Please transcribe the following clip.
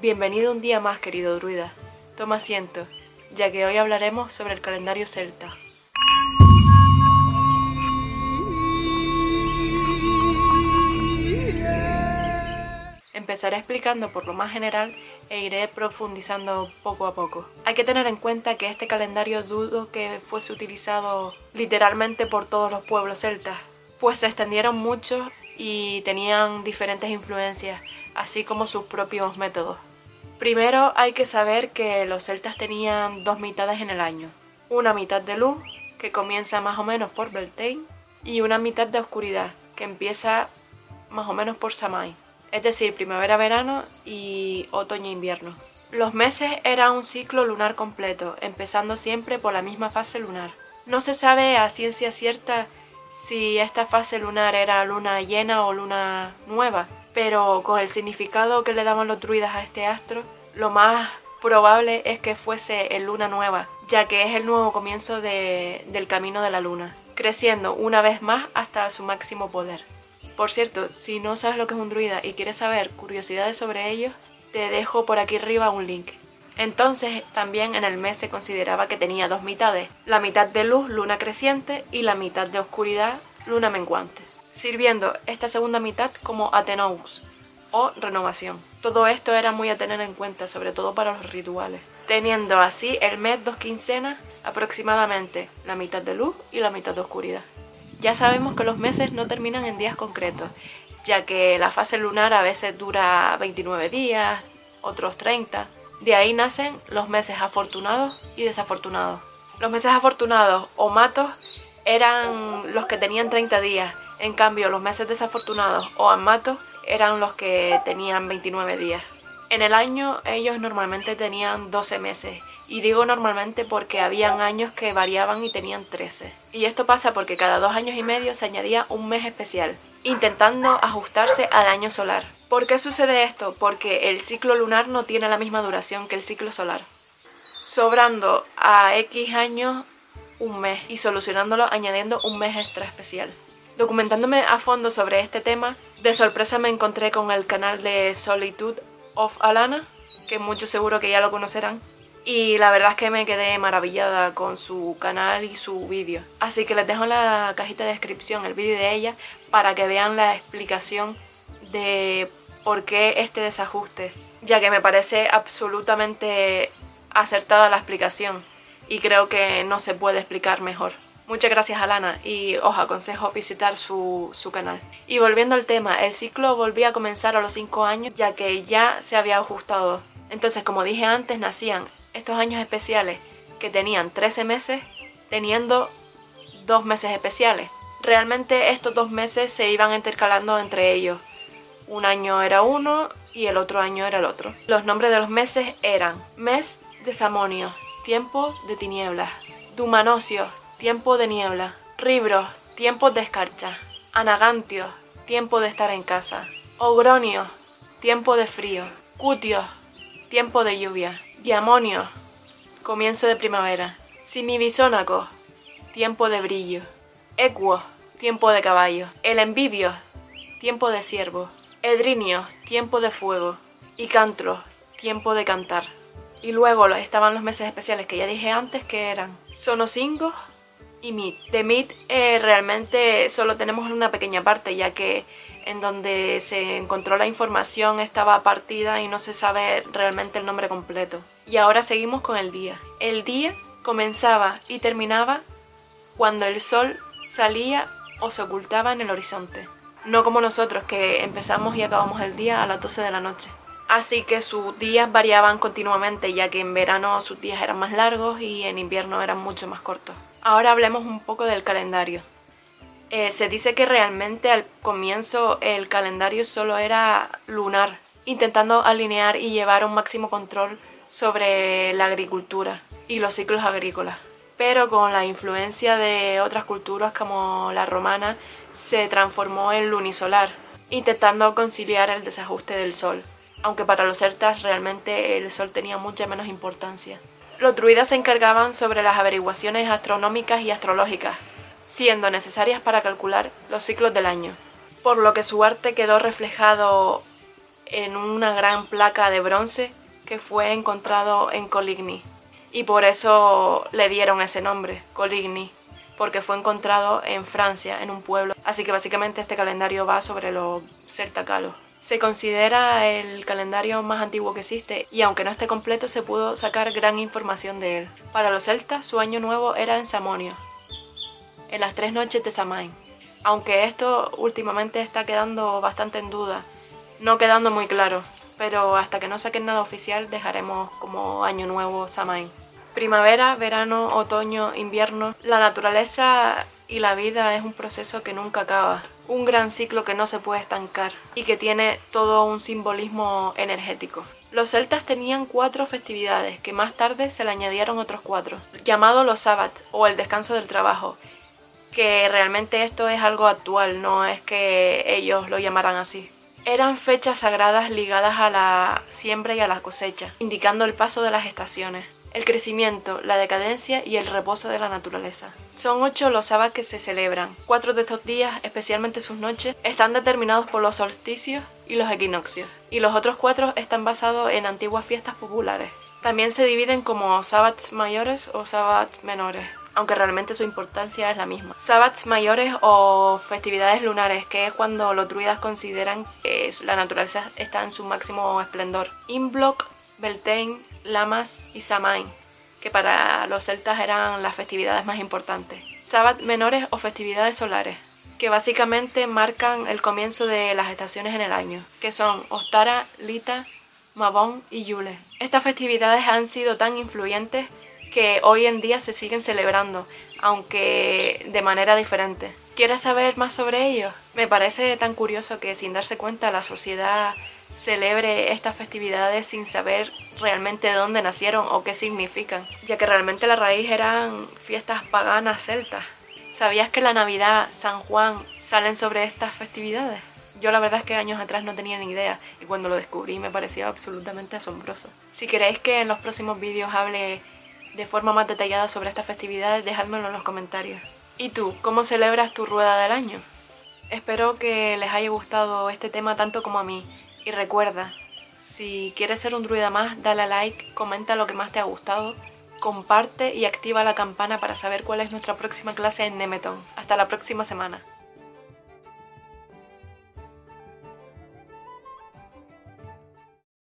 Bienvenido un día más, querido druida. Toma asiento, ya que hoy hablaremos sobre el calendario celta. Empezaré explicando por lo más general e iré profundizando poco a poco. Hay que tener en cuenta que este calendario dudo que fuese utilizado literalmente por todos los pueblos celtas, pues se extendieron mucho y tenían diferentes influencias, así como sus propios métodos. Primero hay que saber que los celtas tenían dos mitades en el año. Una mitad de luz, que comienza más o menos por Beltane, y una mitad de oscuridad, que empieza más o menos por Samhain es decir, primavera-verano y otoño-invierno. Los meses eran un ciclo lunar completo, empezando siempre por la misma fase lunar. No se sabe a ciencia cierta si esta fase lunar era luna llena o luna nueva, pero con el significado que le daban los druidas a este astro, lo más probable es que fuese en luna nueva, ya que es el nuevo comienzo del camino de la luna, creciendo una vez más hasta su máximo poder. Por cierto, si no sabes lo que es un druida y quieres saber curiosidades sobre ellos, te dejo por aquí arriba un link. Entonces, también en el mes se consideraba que tenía dos mitades, la mitad de luz, luna creciente, y la mitad de oscuridad, luna menguante, sirviendo esta segunda mitad como Atenous, o renovación. Todo esto era muy a tener en cuenta, sobre todo para los rituales, teniendo así el mes dos quincenas, aproximadamente la mitad de luz y la mitad de oscuridad. Ya sabemos que los meses no terminan en días concretos, ya que la fase lunar a veces dura 29 días, otros 30. De ahí nacen los meses afortunados y desafortunados. Los meses afortunados o matos eran los que tenían 30 días, en cambio los meses desafortunados o amatos eran los que tenían 29 días. En el año ellos normalmente tenían 12 meses y digo normalmente porque habían años que variaban y tenían 13. Y esto pasa porque cada dos años y medio se añadía un mes especial, intentando ajustarse al año solar. ¿Por qué sucede esto? Porque el ciclo lunar no tiene la misma duración que el ciclo solar, sobrando a X años un mes y solucionándolo añadiendo un mes extra especial. Documentándome a fondo sobre este tema, de sorpresa me encontré con el canal de Solitude of Alana, que muchos seguro que ya lo conocerán, y la verdad es que me quedé maravillada con su canal y su vídeo. Así que les dejo en la cajita de descripción el vídeo de ella para que vean la explicación de por qué este desajuste, ya que me parece absolutamente acertada la explicación y creo que no se puede explicar mejor. Muchas gracias Alana y os aconsejo visitar su, su, canal. Y volviendo al tema, el ciclo volvía a comenzar a los 5 años ya que ya se había ajustado. Entonces, como dije antes, nacían estos años especiales que tenían 13 meses teniendo dos meses especiales. Realmente estos dos meses se iban intercalando entre ellos. Un año era uno y el otro año era el otro. Los nombres de los meses eran mes de Samonio, tiempo de tinieblas, Dumanocio, tiempo de niebla, Ribros, tiempo de escarcha, Anagantio, tiempo de estar en casa, Ogronio, tiempo de frío, Cutio, tiempo de lluvia, Diamonio, comienzo de primavera. Simibisónaco, tiempo de brillo. Equo, tiempo de caballo. El envivio, tiempo de ciervo. Edrinio, tiempo de fuego. Y cantro, tiempo de cantar. Y luego estaban los meses especiales que ya dije antes que eran Sonocingo y Mit. De Mit eh, realmente solo tenemos una pequeña parte ya que en donde se encontró la información estaba partida y no se sabe realmente el nombre completo. Y ahora seguimos con el día. El día comenzaba y terminaba cuando el sol salía o se ocultaba en el horizonte. No como nosotros que empezamos y acabamos el día a las 12 de la noche. Así que sus días variaban continuamente ya que en verano sus días eran más largos y en invierno eran mucho más cortos. Ahora hablemos un poco del calendario. Eh, se dice que realmente al comienzo el calendario solo era lunar, intentando alinear y llevar un máximo control sobre la agricultura y los ciclos agrícolas. Pero con la influencia de otras culturas como la romana se transformó en lunisolar, intentando conciliar el desajuste del sol, aunque para los celtas realmente el sol tenía mucha menos importancia. Los druidas se encargaban sobre las averiguaciones astronómicas y astrológicas, siendo necesarias para calcular los ciclos del año, por lo que su arte quedó reflejado en una gran placa de bronce que fue encontrado en Coligny. Y por eso le dieron ese nombre, Coligny, porque fue encontrado en Francia, en un pueblo. Así que básicamente este calendario va sobre los certacalos. Se considera el calendario más antiguo que existe y aunque no esté completo se pudo sacar gran información de él. Para los celtas su año nuevo era en Samonio, en las tres noches de Samain. Aunque esto últimamente está quedando bastante en duda, no quedando muy claro, pero hasta que no saquen nada oficial dejaremos como año nuevo Samain. Primavera, verano, otoño, invierno, la naturaleza y la vida es un proceso que nunca acaba, un gran ciclo que no se puede estancar y que tiene todo un simbolismo energético. Los celtas tenían cuatro festividades, que más tarde se le añadieron otros cuatro, llamados los sabbats o el descanso del trabajo, que realmente esto es algo actual, no es que ellos lo llamaran así. Eran fechas sagradas ligadas a la siembra y a la cosecha, indicando el paso de las estaciones el crecimiento, la decadencia y el reposo de la naturaleza. Son ocho los sábados que se celebran. Cuatro de estos días, especialmente sus noches, están determinados por los solsticios y los equinoccios, y los otros cuatro están basados en antiguas fiestas populares. También se dividen como sábados mayores o sábados menores, aunque realmente su importancia es la misma. Sábados mayores o festividades lunares, que es cuando los druidas consideran que la naturaleza está en su máximo esplendor. Imbolc, Beltane, Lamas y Samain, que para los celtas eran las festividades más importantes. Sabbat menores o festividades solares, que básicamente marcan el comienzo de las estaciones en el año, que son Ostara, Lita, Mabón y Yule. Estas festividades han sido tan influyentes que hoy en día se siguen celebrando, aunque de manera diferente. ¿Quieres saber más sobre ellos? Me parece tan curioso que sin darse cuenta la sociedad celebre estas festividades sin saber realmente de dónde nacieron o qué significan, ya que realmente la raíz eran fiestas paganas celtas. ¿Sabías que la Navidad, San Juan salen sobre estas festividades? Yo la verdad es que años atrás no tenía ni idea y cuando lo descubrí me parecía absolutamente asombroso. Si queréis que en los próximos vídeos hable de forma más detallada sobre estas festividades, dejádmelo en los comentarios. ¿Y tú, cómo celebras tu rueda del año? Espero que les haya gustado este tema tanto como a mí y recuerda, si quieres ser un druida más, dale a like, comenta lo que más te ha gustado, comparte y activa la campana para saber cuál es nuestra próxima clase en Nemeton. Hasta la próxima semana.